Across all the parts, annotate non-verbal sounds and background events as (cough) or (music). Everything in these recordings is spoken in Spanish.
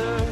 Muy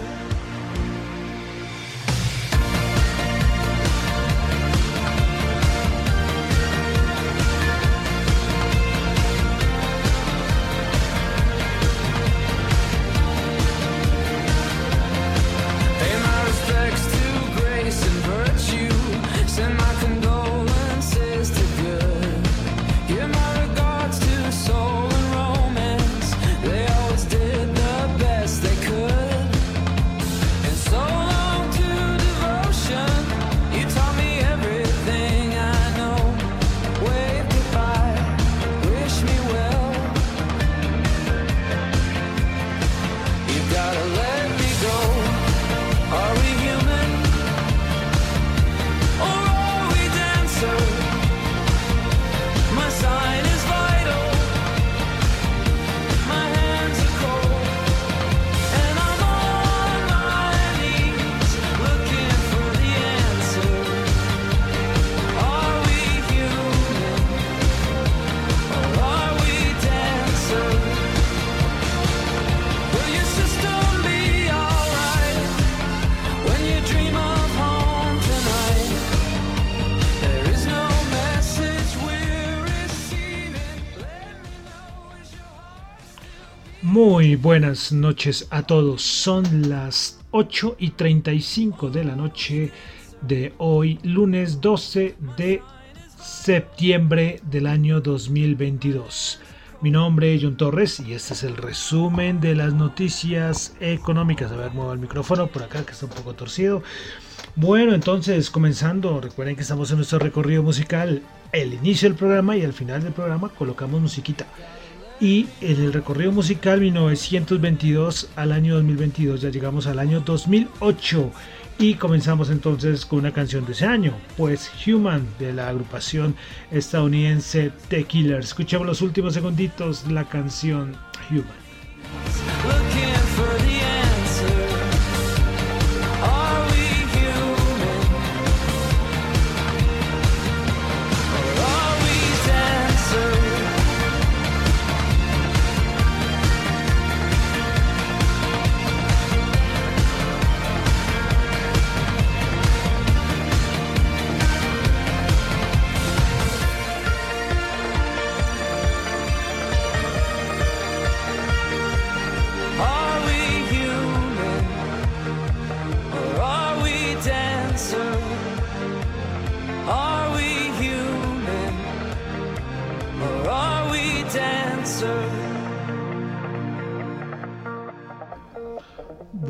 buenas noches a todos. Son las 8 y 35 de la noche de hoy, lunes 12 de septiembre del año 2022. Mi nombre es John Torres y este es el resumen de las noticias económicas. A ver, muevo el micrófono por acá que está un poco torcido. Bueno, entonces comenzando, recuerden que estamos en nuestro recorrido musical. El inicio del programa y al final del programa colocamos musiquita y en el recorrido musical 1922 al año 2022 ya llegamos al año 2008 y comenzamos entonces con una canción de ese año, pues Human de la agrupación estadounidense The Killers. Escuchemos los últimos segunditos la canción Human.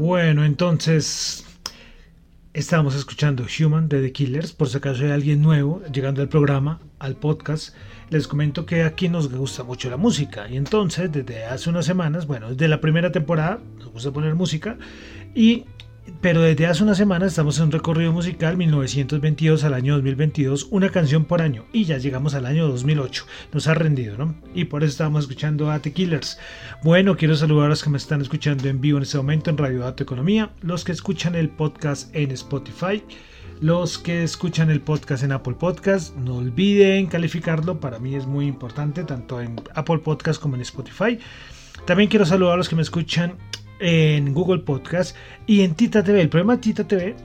Bueno, entonces estábamos escuchando Human de The Killers. Por si acaso hay alguien nuevo llegando al programa, al podcast, les comento que aquí nos gusta mucho la música. Y entonces, desde hace unas semanas, bueno, desde la primera temporada, nos gusta poner música. Y pero desde hace una semana estamos en un recorrido musical 1922 al año 2022, una canción por año, y ya llegamos al año 2008. Nos ha rendido, ¿no? Y por eso estamos escuchando a The Killers. Bueno, quiero saludar a los que me están escuchando en vivo en este momento en Radio Dato Economía, los que escuchan el podcast en Spotify, los que escuchan el podcast en Apple Podcast. No olviden calificarlo, para mí es muy importante, tanto en Apple Podcast como en Spotify. También quiero saludar a los que me escuchan en Google Podcast y en Tita TV. El problema de Tita TV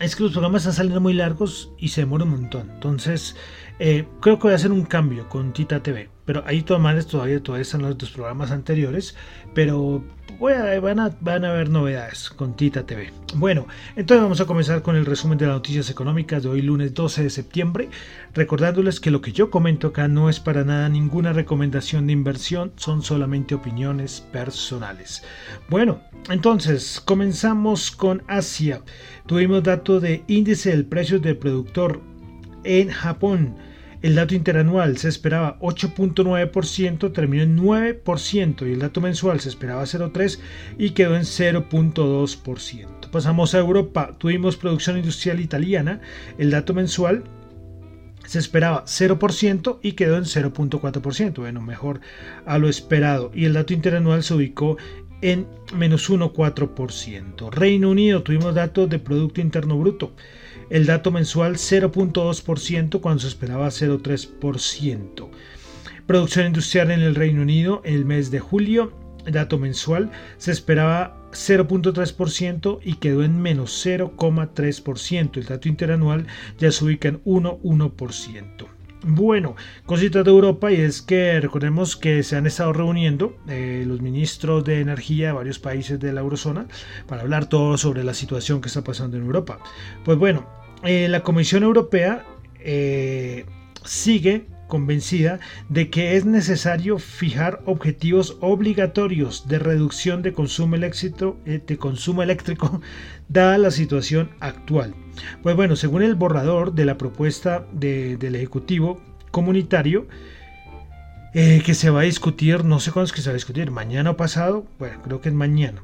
es que los programas están saliendo muy largos y se demoran un montón. Entonces, eh, creo que voy a hacer un cambio con Tita TV. Pero ahí todas todavía, todavía están los dos programas anteriores. Pero van, a, van a haber novedades con Tita TV. Bueno, entonces vamos a comenzar con el resumen de las noticias económicas de hoy lunes 12 de septiembre. Recordándoles que lo que yo comento acá no es para nada ninguna recomendación de inversión. Son solamente opiniones personales. Bueno, entonces comenzamos con Asia. Tuvimos dato de índice del precio del productor en Japón el dato interanual se esperaba 8.9%, terminó en 9% y el dato mensual se esperaba 0.3% y quedó en 0.2%. Pasamos a Europa, tuvimos producción industrial italiana, el dato mensual se esperaba 0% y quedó en 0.4%, bueno, mejor a lo esperado. Y el dato interanual se ubicó en menos 1,4%. Reino Unido, tuvimos datos de Producto Interno Bruto el dato mensual 0.2% cuando se esperaba 0.3%. Producción industrial en el Reino Unido el mes de julio, dato mensual se esperaba 0.3% y quedó en menos 0.3%. El dato interanual ya se ubica en 1.1%. Bueno, cositas de Europa y es que recordemos que se han estado reuniendo eh, los ministros de energía de varios países de la eurozona para hablar todo sobre la situación que está pasando en Europa. Pues bueno, eh, la Comisión Europea eh, sigue convencida de que es necesario fijar objetivos obligatorios de reducción de consumo de consumo eléctrico dada la situación actual. Pues bueno, según el borrador de la propuesta del Ejecutivo Comunitario, que se va a discutir, no sé cuándo es que se va a discutir, mañana o pasado, bueno, creo que es mañana.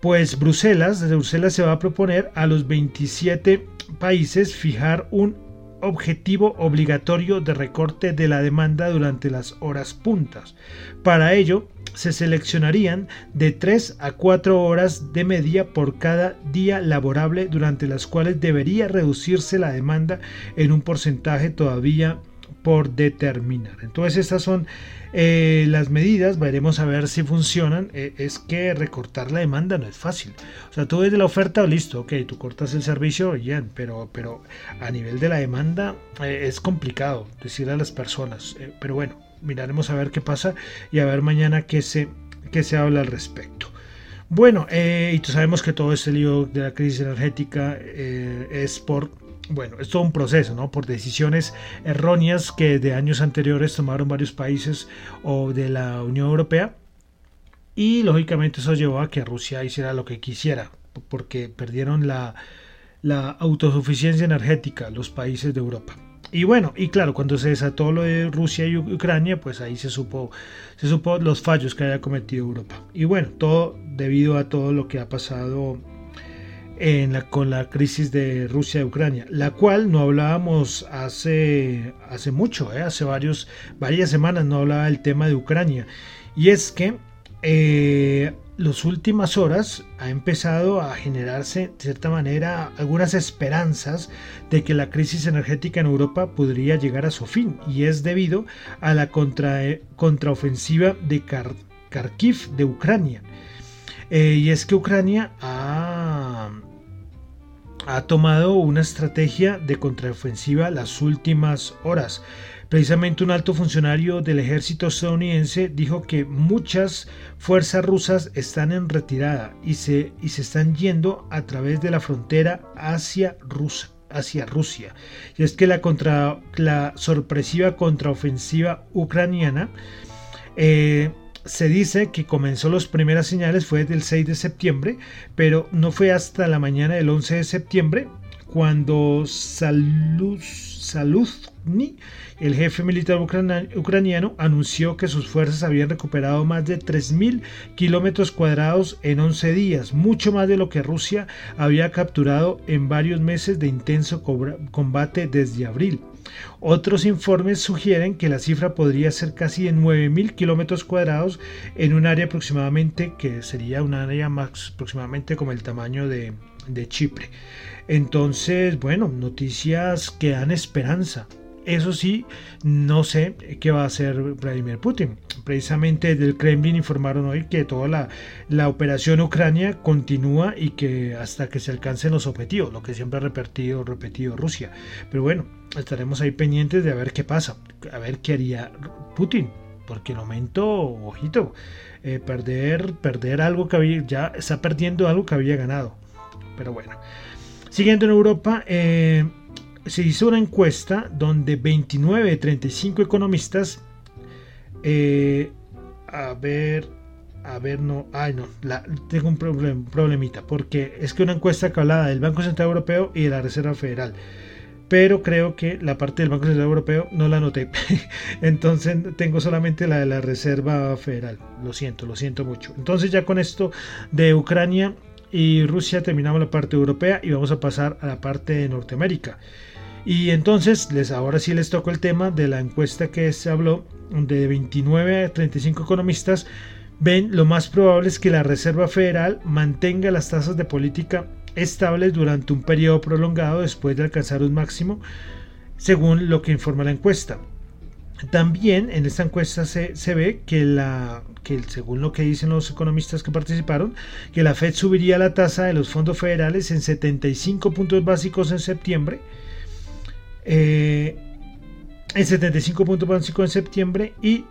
Pues Bruselas, desde Bruselas se va a proponer a los 27 países fijar un objetivo obligatorio de recorte de la demanda durante las horas puntas. Para ello, se seleccionarían de 3 a 4 horas de media por cada día laborable durante las cuales debería reducirse la demanda en un porcentaje todavía por determinar. Entonces estas son eh, las medidas, veremos a ver si funcionan. Eh, es que recortar la demanda no es fácil. O sea, tú ves de la oferta, listo, ok, tú cortas el servicio, bien, pero, pero a nivel de la demanda eh, es complicado decir a las personas. pero bueno, miraremos a ver qué pasa y a ver mañana qué se, qué se habla al respecto. Bueno, y tú sabemos que todo este lío de la crisis energética es por bueno, es todo un proceso, ¿no? Por decisiones erróneas que de años anteriores tomaron varios países o de la Unión Europea. Y lógicamente eso llevó a que Rusia hiciera lo que quisiera, porque perdieron la, la autosuficiencia energética los países de Europa. Y bueno, y claro, cuando se desató lo de Rusia y Ucrania, pues ahí se supo, se supo los fallos que había cometido Europa. Y bueno, todo debido a todo lo que ha pasado en la, con la crisis de Rusia y Ucrania, la cual no hablábamos hace, hace mucho, ¿eh? hace varios, varias semanas no hablaba del tema de Ucrania. Y es que eh, las últimas horas ha empezado a generarse, de cierta manera, algunas esperanzas de que la crisis energética en Europa podría llegar a su fin. Y es debido a la contra, contraofensiva de Kharkiv de Ucrania. Eh, y es que Ucrania ha, ha tomado una estrategia de contraofensiva las últimas horas. Precisamente un alto funcionario del ejército estadounidense dijo que muchas fuerzas rusas están en retirada y se, y se están yendo a través de la frontera hacia, hacia Rusia. Y es que la, contra, la sorpresiva contraofensiva ucraniana eh, se dice que comenzó las primeras señales fue desde el 6 de septiembre, pero no fue hasta la mañana del 11 de septiembre cuando Saluzny, el jefe militar ucraniano, anunció que sus fuerzas habían recuperado más de 3.000 kilómetros cuadrados en 11 días, mucho más de lo que Rusia había capturado en varios meses de intenso combate desde abril. Otros informes sugieren que la cifra podría ser casi de 9.000 kilómetros cuadrados en un área aproximadamente que sería un área más aproximadamente como el tamaño de, de Chipre. Entonces, bueno, noticias que dan esperanza. Eso sí, no sé qué va a hacer Vladimir Putin. Precisamente del Kremlin informaron hoy que toda la, la operación Ucrania continúa y que hasta que se alcancen los objetivos, lo que siempre ha repetido, repetido Rusia. Pero bueno, estaremos ahí pendientes de a ver qué pasa, a ver qué haría Putin, porque el momento, ojito, eh, perder, perder algo que había, ya está perdiendo algo que había ganado. Pero bueno. Siguiendo en Europa, eh, se hizo una encuesta donde 29 de 35 economistas, eh, a ver, a ver, no, ay no, tengo un problemita, porque es que una encuesta que hablaba del Banco Central Europeo y de la Reserva Federal pero creo que la parte del Banco Central Europeo no la anoté. (laughs) Entonces tengo solamente la de la Reserva Federal. Lo siento, lo siento mucho. Entonces ya con esto de Ucrania y Rusia terminamos la parte europea y vamos a pasar a la parte de Norteamérica. Y entonces les ahora sí les toco el tema de la encuesta que se habló de 29 a 35 economistas ven lo más probable es que la Reserva Federal mantenga las tasas de política estables durante un periodo prolongado después de alcanzar un máximo, según lo que informa la encuesta. También en esta encuesta se, ve que, la, que, según lo que dicen los economistas que participaron, que la Fed subiría la tasa de los fondos federales en 75 puntos básicos en septiembre. Eh, en 75 puntos básicos en septiembre y,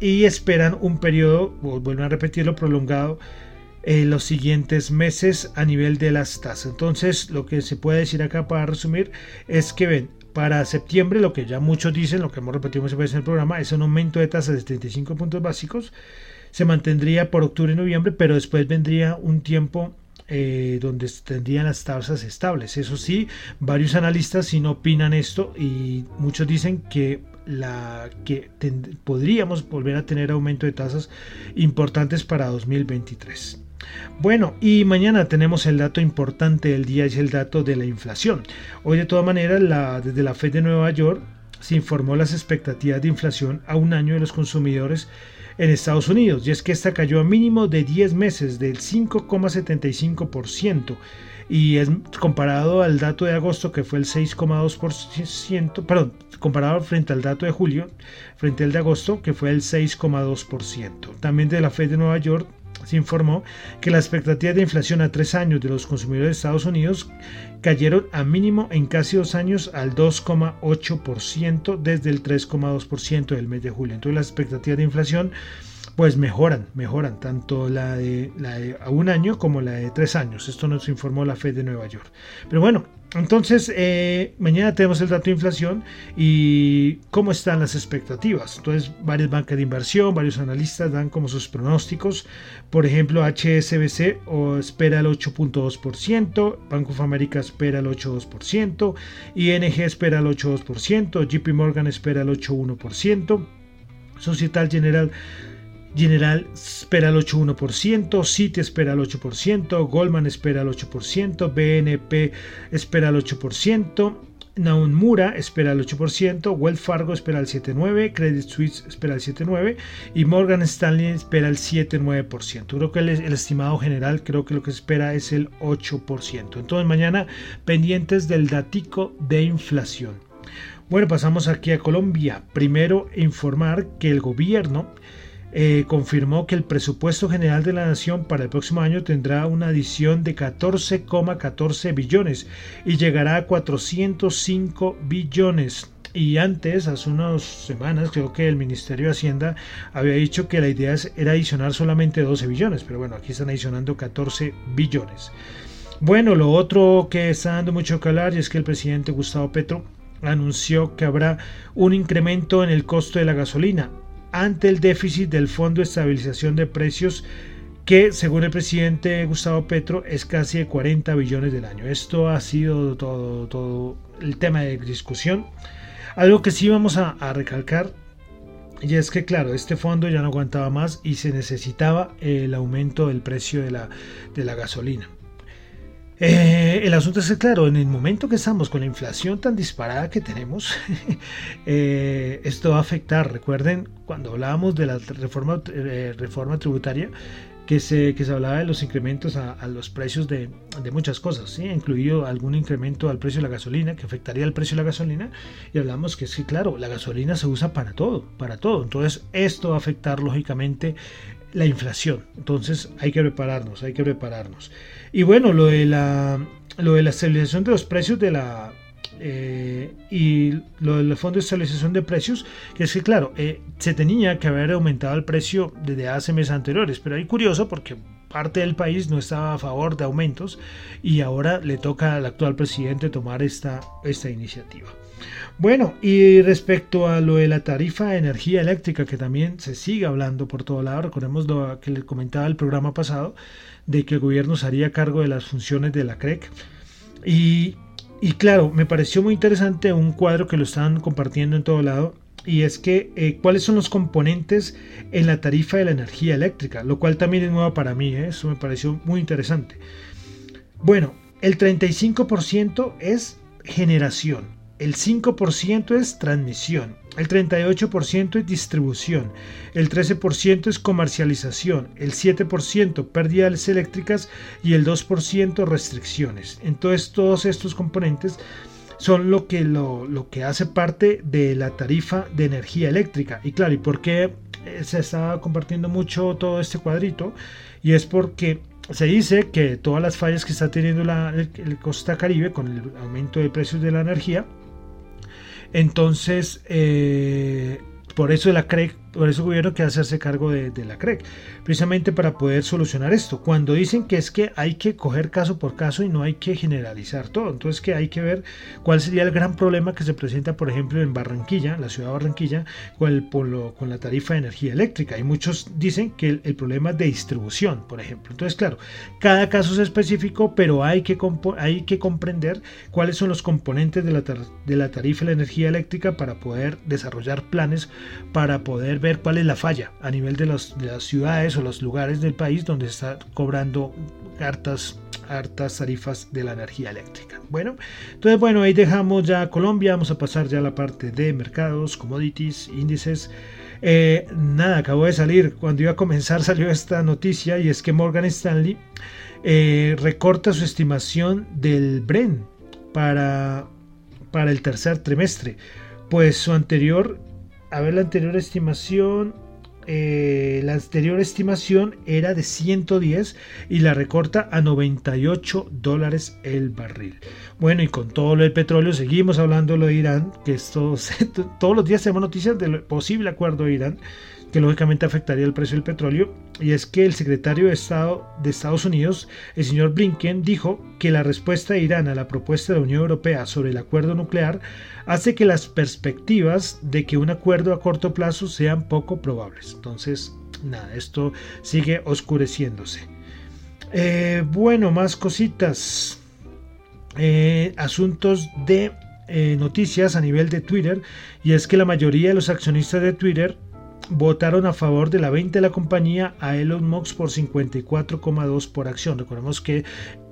y esperan un periodo, vuelven a repetirlo, prolongado en los siguientes meses a nivel de las tasas. Entonces, lo que se puede decir acá para resumir es que ven, para septiembre, lo que ya muchos dicen, lo que hemos repetido muchas veces en el programa, es un aumento de tasas de 35 puntos básicos. Se mantendría por octubre y noviembre, pero después vendría un tiempo eh, donde tendrían las tasas estables. Eso sí, varios analistas sí no opinan esto y muchos dicen que la que podríamos volver a tener aumento de tasas importantes para 2023. Bueno, y mañana tenemos el dato importante del día, es el dato de la inflación. Hoy de todas maneras, desde la Fed de Nueva York se informó las expectativas de inflación a un año de los consumidores en Estados Unidos, y es que esta cayó a mínimo de 10 meses del 5,75% y es comparado al dato de agosto que fue el 6,2%, perdón, comparado frente al dato de julio, frente al de agosto que fue el 6,2%. También de la Fed de Nueva York se informó que la expectativa de inflación a tres años de los consumidores de Estados Unidos cayeron a mínimo en casi dos años al 2,8% desde el 3,2% del mes de julio. Entonces las expectativas de inflación pues mejoran, mejoran tanto la de, la de a un año como la de tres años. Esto nos informó la Fed de Nueva York. Pero bueno, entonces eh, mañana tenemos el dato de inflación y cómo están las expectativas. Entonces varias bancas de inversión, varios analistas dan como sus pronósticos. Por ejemplo, HSBC espera el 8.2%, Banco of America espera el 8.2%, ING espera el 8.2%, JP Morgan espera el 8.1%, Societal General General espera el 8,1%, Citi espera el 8%, Goldman espera el 8%, BNP espera el 8%, Naumura espera el 8%, Wells Fargo espera el 7,9%, Credit Suisse espera el 7,9% y Morgan Stanley espera el 7,9%. Creo que el, el, estimado general creo que lo que espera es el 8%. Entonces mañana pendientes del datico de inflación. Bueno, pasamos aquí a Colombia. Primero informar que el gobierno eh, confirmó que el presupuesto general de la nación para el próximo año tendrá una adición de 14,14 billones y llegará a 405 billones. Y antes, hace unas semanas, creo que el Ministerio de Hacienda había dicho que la idea era adicionar solamente 12 billones, pero bueno, aquí están adicionando 14 billones. Bueno, lo otro que está dando mucho que hablar es que el presidente Gustavo Petro anunció que habrá un incremento en el costo de la gasolina ante el déficit del Fondo de Estabilización de Precios que según el presidente Gustavo Petro es casi de 40 billones del año. Esto ha sido todo, el tema de discusión. Algo que sí vamos a, recalcar y es que claro, este fondo ya no aguantaba más y se necesitaba el aumento del precio de la, de la gasolina. Eh, el asunto es que, claro, en el momento que estamos con la inflación tan disparada que tenemos, (laughs) eh, esto va a afectar. Recuerden, cuando hablábamos de la reforma, eh, reforma tributaria, que se, que se hablaba de los incrementos a, los precios de, de, muchas cosas, ¿sí? incluido algún incremento al precio de la gasolina, que afectaría el precio de la gasolina, y hablamos que sí, claro, la gasolina se usa para todo, para todo, entonces esto va a afectar lógicamente la inflación, entonces hay que prepararnos, hay que prepararnos. Y bueno, lo de la, lo de la estabilización de los precios de la, eh, y lo del fondo de estabilización de precios, que es que claro, eh, se tenía que haber aumentado el precio desde hace meses anteriores, pero hay curioso porque parte del país no estaba a favor de aumentos y ahora le toca al actual presidente tomar esta, esta iniciativa. Bueno, y respecto a lo de la tarifa de energía eléctrica, que también se sigue hablando por todo lado, recordemos lo que le comentaba el programa pasado, de que el gobierno se haría cargo de las funciones de la CREC. Y y claro, me pareció muy interesante un cuadro que lo están compartiendo en todo lado y es que eh, cuáles son los componentes en la tarifa de la energía eléctrica, lo cual también es nuevo para mí, ¿eh? eso me pareció muy interesante. Bueno, el 35% es generación, el 5% es transmisión, el 38% es distribución, el 13% es comercialización, el 7% pérdidas eléctricas y el 2% restricciones. Entonces todos estos componentes son lo que, lo, lo que hace parte de la tarifa de energía eléctrica. Y claro, ¿y por qué eh, se está compartiendo mucho todo este cuadrito? Y es porque se dice que todas las fallas que está teniendo la, Costa Caribe con el aumento de precios de la energía, entonces, eh, por eso la CREC por eso gobierno quiere hacerse cargo de, la CREC, precisamente para poder solucionar esto. Cuando dicen que es que hay que coger caso por caso y no hay que generalizar todo, entonces que hay que ver cuál sería el gran problema que se presenta, por ejemplo, en Barranquilla, la ciudad de Barranquilla, con, el, con la tarifa de energía eléctrica. Y muchos dicen que el, problema es de distribución, por ejemplo. Entonces, claro, cada caso es específico, pero hay que, hay que comprender cuáles son los componentes de la, de la tarifa de la energía eléctrica para poder desarrollar planes, para poder ver cuál es la falla a nivel de, las ciudades o los lugares del país donde se está cobrando hartas, hartas tarifas de la energía eléctrica. Bueno, entonces bueno, ahí dejamos ya Colombia, vamos a pasar ya a la parte de mercados, commodities, índices. Eh, nada, acabó de salir, cuando iba a comenzar (laughs) salió esta noticia y es que Morgan Stanley eh, recorta su estimación del Bren para, para el tercer trimestre, pues su anterior a ver la anterior estimación. Eh, la anterior estimación era de 110 y la recorta a 98 dólares el barril. Bueno, y con todo lo del petróleo seguimos hablando de Irán, que esto, (laughs) todos los días tenemos noticias del posible acuerdo de Irán que lógicamente afectaría el precio del petróleo, y es que el secretario de Estado de Estados Unidos, el señor Blinken, dijo que la respuesta de Irán a la propuesta de la Unión Europea sobre el acuerdo nuclear hace que las perspectivas de que un acuerdo a corto plazo sean poco probables. Entonces, nada, esto sigue oscureciéndose. Eh, bueno, más cositas. Eh, asuntos de eh, noticias a nivel de Twitter y es que la mayoría de los accionistas de Twitter votaron a favor de la venta de la compañía a Elon Musk por 54,2 por acción. Recordemos que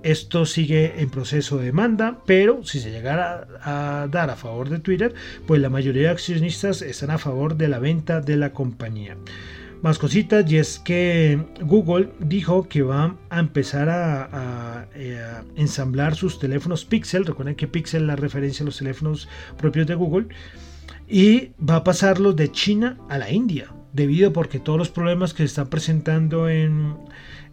esto sigue en proceso de demanda, pero si se llegara a dar a favor de Twitter, pues la mayoría de accionistas están a favor de la venta de la compañía. Más cositas, y es que Google dijo que va a empezar a, eh, ensamblar sus teléfonos Pixel. Recuerden que Pixel la referencia a los teléfonos propios de Google y va a pasarlo de China a la India, debido porque todos los problemas que se están presentando en,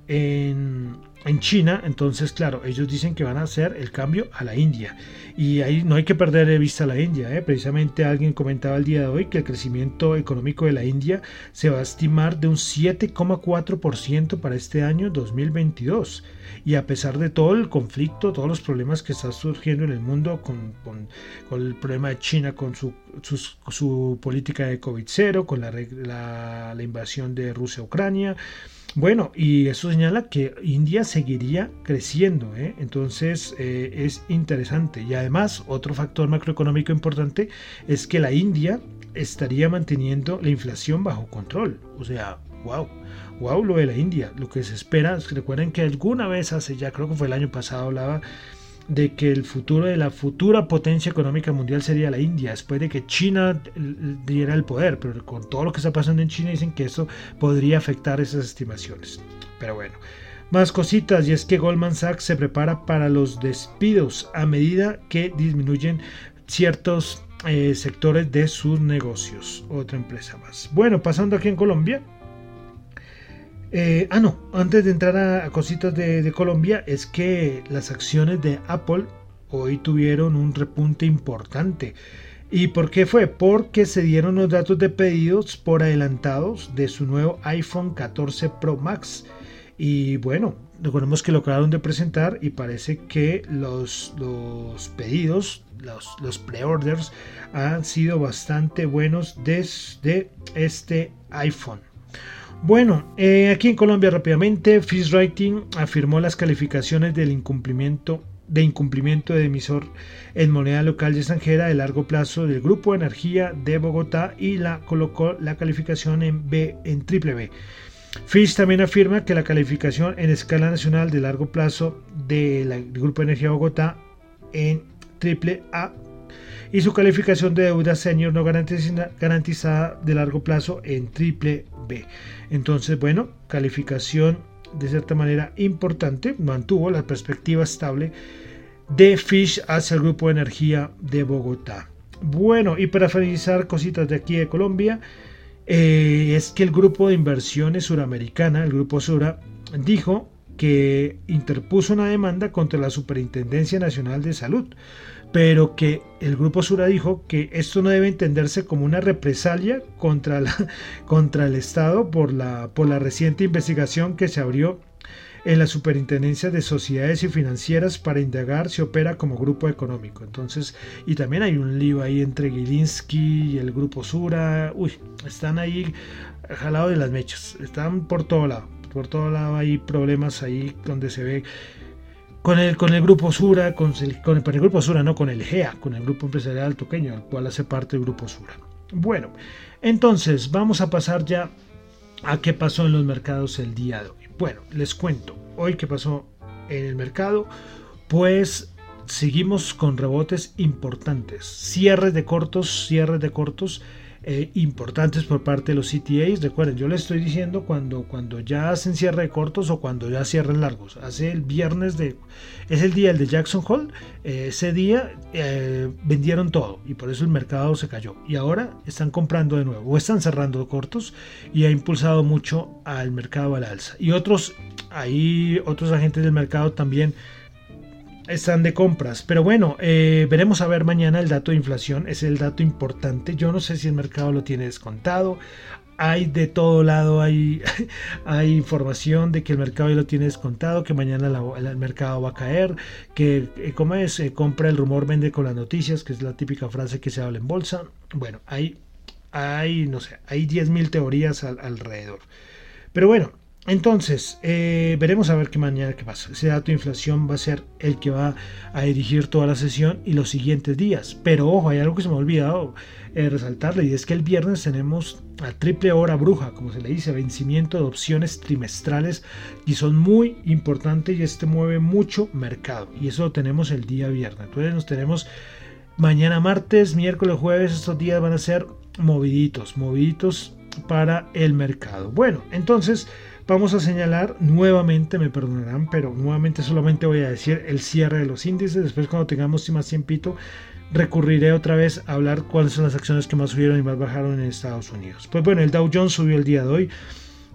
en, en China, entonces claro, ellos dicen que van a hacer el cambio a la India. Y ahí no hay que perder de vista la India. ¿eh? Precisamente alguien comentaba el día de hoy que el crecimiento económico de la India se va a estimar de un 7,4% para este año 2022. Y a pesar de todo el conflicto, todos los problemas que están surgiendo en el mundo con, el problema de China, con su, política de COVID-0, con la, la, la invasión de Rusia a Ucrania, bueno, y eso señala que India seguiría creciendo, ¿eh? entonces eh, es interesante. Y además, otro factor macroeconómico importante es que la India estaría manteniendo la inflación bajo control. O sea, wow. wow, lo de la India, lo que se espera, recuerden que alguna vez hace ya, creo que fue el año pasado, hablaba de que el futuro de la futura potencia económica mundial sería la India, después de que China diera el poder, pero con todo lo que está pasando en China dicen que eso podría afectar esas estimaciones. Pero bueno, más cositas y es que Goldman Sachs se prepara para los despidos a medida que disminuyen ciertos eh, sectores de sus negocios. Otra empresa más. Bueno, pasando aquí en Colombia. Eh, ah, no, antes de entrar a, cositas de, Colombia, es que las acciones de Apple hoy tuvieron un repunte importante. ¿Y por qué fue? Porque se dieron los datos de pedidos por adelantados de su nuevo iPhone 14 Pro Max. Y bueno, recordemos que lo acabaron de presentar y parece que los, pedidos, los, los pre-orders han sido bastante buenos desde este iPhone. Bueno, eh, aquí en Colombia rápidamente, Fish Writing afirmó las calificaciones del incumplimiento de incumplimiento de emisor en moneda local y extranjera de largo plazo del Grupo Energía de Bogotá y la colocó la calificación en B en triple B. Fish también afirma que la calificación en escala nacional de largo plazo del Grupo Energía Bogotá en triple A y su calificación de deuda senior no garantizada de largo plazo en triple B. Entonces, bueno, calificación de cierta manera importante, mantuvo la perspectiva estable de Fish hacia el grupo de energía de Bogotá. Bueno, y para finalizar cositas de aquí de Colombia, eh, es que el grupo de inversiones suramericana, el grupo Sura, dijo que interpuso una demanda contra la Superintendencia Nacional de Salud pero que el Grupo Sura dijo que esto no debe entenderse como una represalia contra, la, (laughs) contra el Estado por la, por la reciente investigación que se abrió en la Superintendencia de Sociedades y Financieras para indagar si opera como grupo económico. Entonces, y también hay un lío ahí entre Gilinski y el Grupo Sura. Uy, están ahí jalados de las mechas, están por todo lado. Por todo lado hay problemas ahí donde se ve con el, con el grupo Sura, con el, con el, grupo Sura, no con el GEA, con el grupo empresarial toqueño, al cual hace parte el grupo Sura. Bueno, entonces vamos a pasar ya a qué pasó en los mercados el día de hoy. Bueno, les cuento, hoy qué pasó en el mercado, pues seguimos con rebotes importantes, cierres de cortos, cierres de cortos eh, importantes por parte de los CTAs. Recuerden, yo les estoy diciendo cuando, cuando ya hacen cierre de cortos o cuando ya cierran largos. Hace el viernes de. Es el día el de Jackson Hole. Eh, ese día eh, vendieron todo y por eso el mercado se cayó. Y ahora están comprando de nuevo o están cerrando cortos y ha impulsado mucho al mercado al alza. Y otros, ahí otros agentes del mercado también están de compras. Pero bueno, eh, veremos a ver mañana el dato de inflación. Es el dato importante. Yo no sé si el mercado lo tiene descontado. Hay de todo lado, hay, (laughs) hay información de que el mercado ya lo tiene descontado, que mañana el mercado va a caer, que eh, como es, compra el rumor, vende con las noticias, que es la típica frase que se habla en bolsa. Bueno, hay, hay no sé, hay 10.000 teorías alrededor. Pero bueno, entonces, eh, veremos a ver qué mañana qué pasa. Ese dato de inflación va a ser el que va a dirigir toda la sesión y los siguientes días. Pero ojo, hay algo que se me ha olvidado eh, resaltarle y es que el viernes tenemos a triple hora bruja, como se le dice, vencimiento de opciones trimestrales y son muy importantes y este mueve mucho mercado. Y eso lo tenemos el día viernes. Entonces nos tenemos mañana martes, miércoles, jueves, estos días van a ser moviditos, moviditos para el mercado. Bueno, entonces vamos a señalar nuevamente, me perdonarán, pero nuevamente solamente voy a decir el cierre de los índices. Después cuando tengamos más tiempito, recurriré otra vez a hablar cuáles son las acciones que más subieron y más bajaron en Estados Unidos. Pues bueno, el Dow Jones subió el día de hoy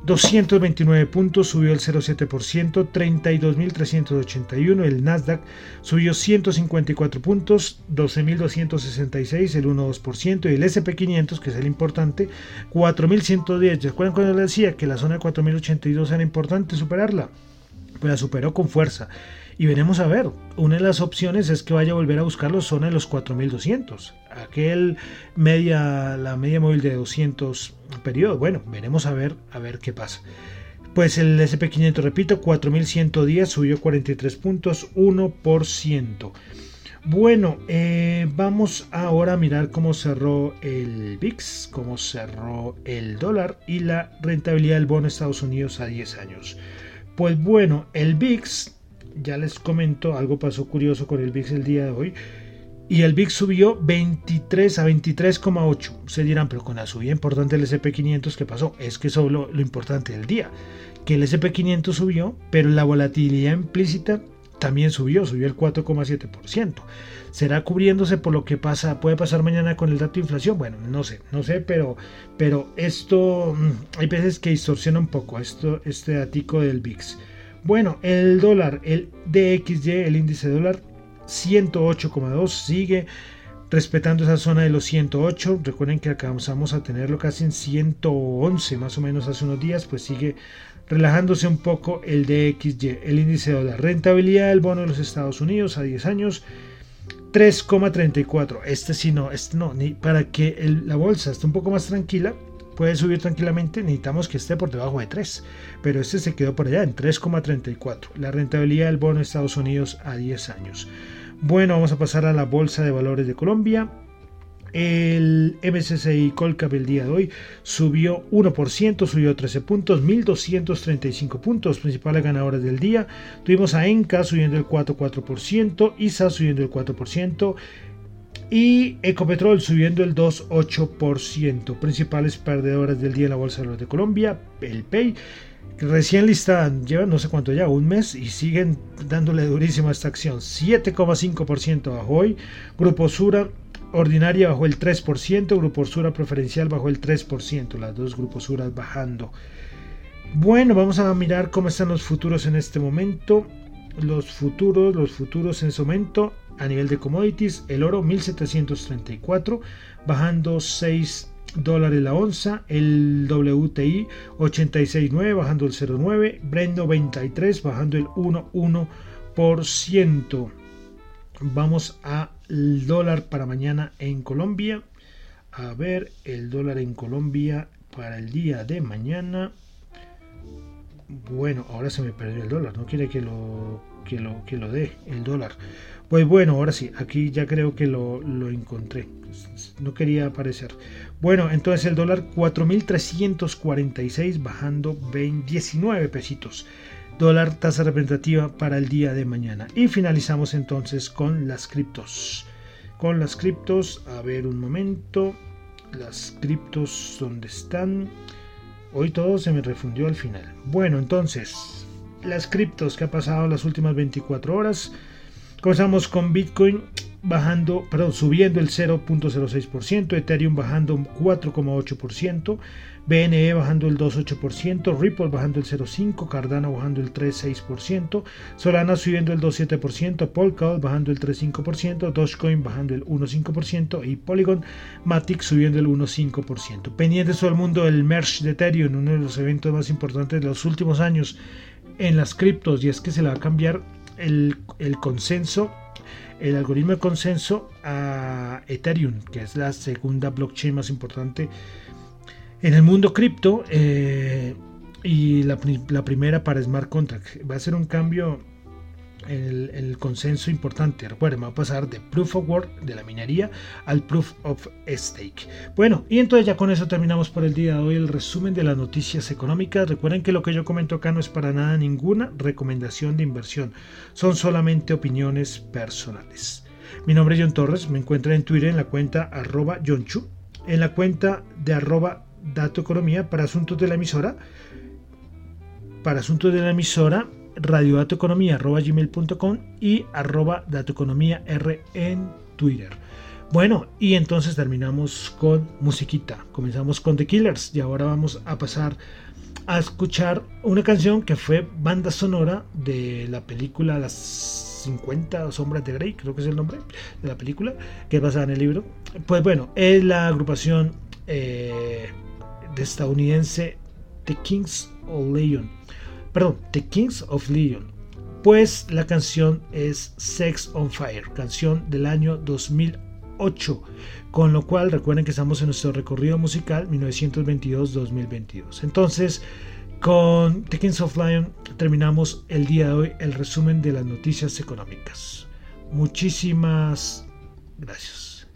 229 puntos, subió el 0,7%, 32.381. El Nasdaq subió 154 puntos, 12.266, el 1,2%. Y el SP500, que es el importante, 4.110. ¿Recuerdan cuando les decía que la zona de 4.082 era importante superarla? Pues la superó con fuerza. Y veremos a ver, una de las opciones es que vaya a volver a buscar la zona de los 4200, aquel media, la media móvil de 200 periodos. Bueno, veremos a ver, a ver qué pasa. Pues el SP500, repito, 4110 subió 43 puntos, 1%. Bueno, eh, vamos ahora a mirar cómo cerró el VIX, cómo cerró el dólar y la rentabilidad del bono de Estados Unidos a 10 años. Pues bueno, el VIX, ya les comento, algo pasó curioso con el VIX el día de hoy. Y el VIX subió 23 a 23,8. Se dirán, pero con la subida importante del SP500, ¿qué pasó? Es que eso es lo, importante del día. Que el SP500 subió, pero la volatilidad implícita también subió, subió el 4,7%. ¿Será cubriéndose por lo que pasa, puede pasar mañana con el dato de inflación? Bueno, no sé, no sé, pero, pero esto mm, hay veces que distorsiona un poco esto, este datico del VIX. Bueno, el dólar, el DXY, el índice dólar, 108,2, sigue respetando esa zona de los 108. Recuerden que acabamos a tenerlo casi en 111 más o menos hace unos días, pues sigue relajándose un poco el DXY, el índice de la rentabilidad del bono de los Estados Unidos a 10 años, 3,34. Este sí no, este no, ni para que la bolsa esté un poco más tranquila, puede subir tranquilamente, necesitamos que esté por debajo de 3, pero este se quedó por allá en 3,34. La rentabilidad del bono de Estados Unidos a 10 años. Bueno, vamos a pasar a la Bolsa de Valores de Colombia. El MSCI Colcap el día de hoy subió 1%, subió 13 puntos, 1.235 puntos, principales ganadores del día. Tuvimos a Enca subiendo el 4,4%, ISA subiendo el 4% y Ecopetrol subiendo el 2,8%. Principales perdedores del día en la Bolsa de Colombia, el PEI recién listada, lleva no sé cuánto ya, un mes y siguen dándole durísima esta acción. 7,5% bajo hoy. Grupo Sura ordinaria bajó el 3%, Grupo Sura preferencial bajó el 3%, las dos Grupos Suras bajando. Bueno, vamos a mirar cómo están los futuros en este momento. Los futuros, los futuros en este momento a nivel de commodities, el oro 1734 bajando 6 dólares la onza, el WTI 86.9 bajando el 0.9, Brent 93 bajando el 1.1%. Vamos a el dólar para mañana en Colombia. A ver, el dólar en Colombia para el día de mañana. Bueno, ahora se me perdió el dólar. No quiere que lo, que lo, que lo dé el dólar. Pues bueno, ahora sí, aquí ya creo que lo, lo encontré. No quería aparecer. Bueno, entonces el dólar 4.346 bajando 19 pesitos dólar tasa representativa para el día de mañana. Y finalizamos entonces con las criptos. Con las criptos, a ver un momento. Las criptos, ¿dónde están? Hoy todo se me refundió al final. Bueno, entonces, las criptos que ha pasado las últimas 24 horas. Comenzamos con Bitcoin bajando, perdón, subiendo el 0.06%, Ethereum bajando 4,8%, BNE bajando el 2,8%, Ripple bajando el 0,5%, Cardano bajando el 3,6%, Solana subiendo el 2,7%, Polkadot bajando el 3,5%, Dogecoin bajando el 1,5% y Polygon Matic subiendo el 1,5%. Pendiente todo el mundo del merge de Ethereum, uno de los eventos más importantes de los últimos años en las criptos y es que se le va a cambiar el, el consenso el algoritmo de consenso a Ethereum, que es la segunda blockchain más importante en el mundo cripto eh, y la, primera para smart contract. Va a ser un cambio el, consenso importante. Recuerden, va a pasar de proof of work de la minería al proof of stake. Bueno, y entonces ya con eso terminamos por el día de hoy el resumen de las noticias económicas. Recuerden que lo que yo comento acá no es para nada ninguna recomendación de inversión, son solamente opiniones personales. Mi nombre es John Torres, me encuentran en Twitter en la cuenta arroba Chu, en la cuenta de arroba Dato Economía para asuntos de la emisora. Para asuntos de la emisora, radiodatoeconomía.gmail.com y arroba datoeconomía R en Twitter. Bueno, y entonces terminamos con musiquita. Comenzamos con The Killers y ahora vamos a pasar a escuchar una canción que fue banda sonora de la película Las 50 sombras de Grey, creo que es el nombre de la película, que es basada en el libro. Pues bueno, es la agrupación eh, de estadounidense The Kings of Leon. Perdón, The Kings of Leon. Pues la canción es Sex on Fire, canción del año 2008. Con lo cual recuerden que estamos en nuestro recorrido musical 1922-2022. Entonces, con The Kings of Leon terminamos el día de hoy el resumen de las noticias económicas. Muchísimas gracias.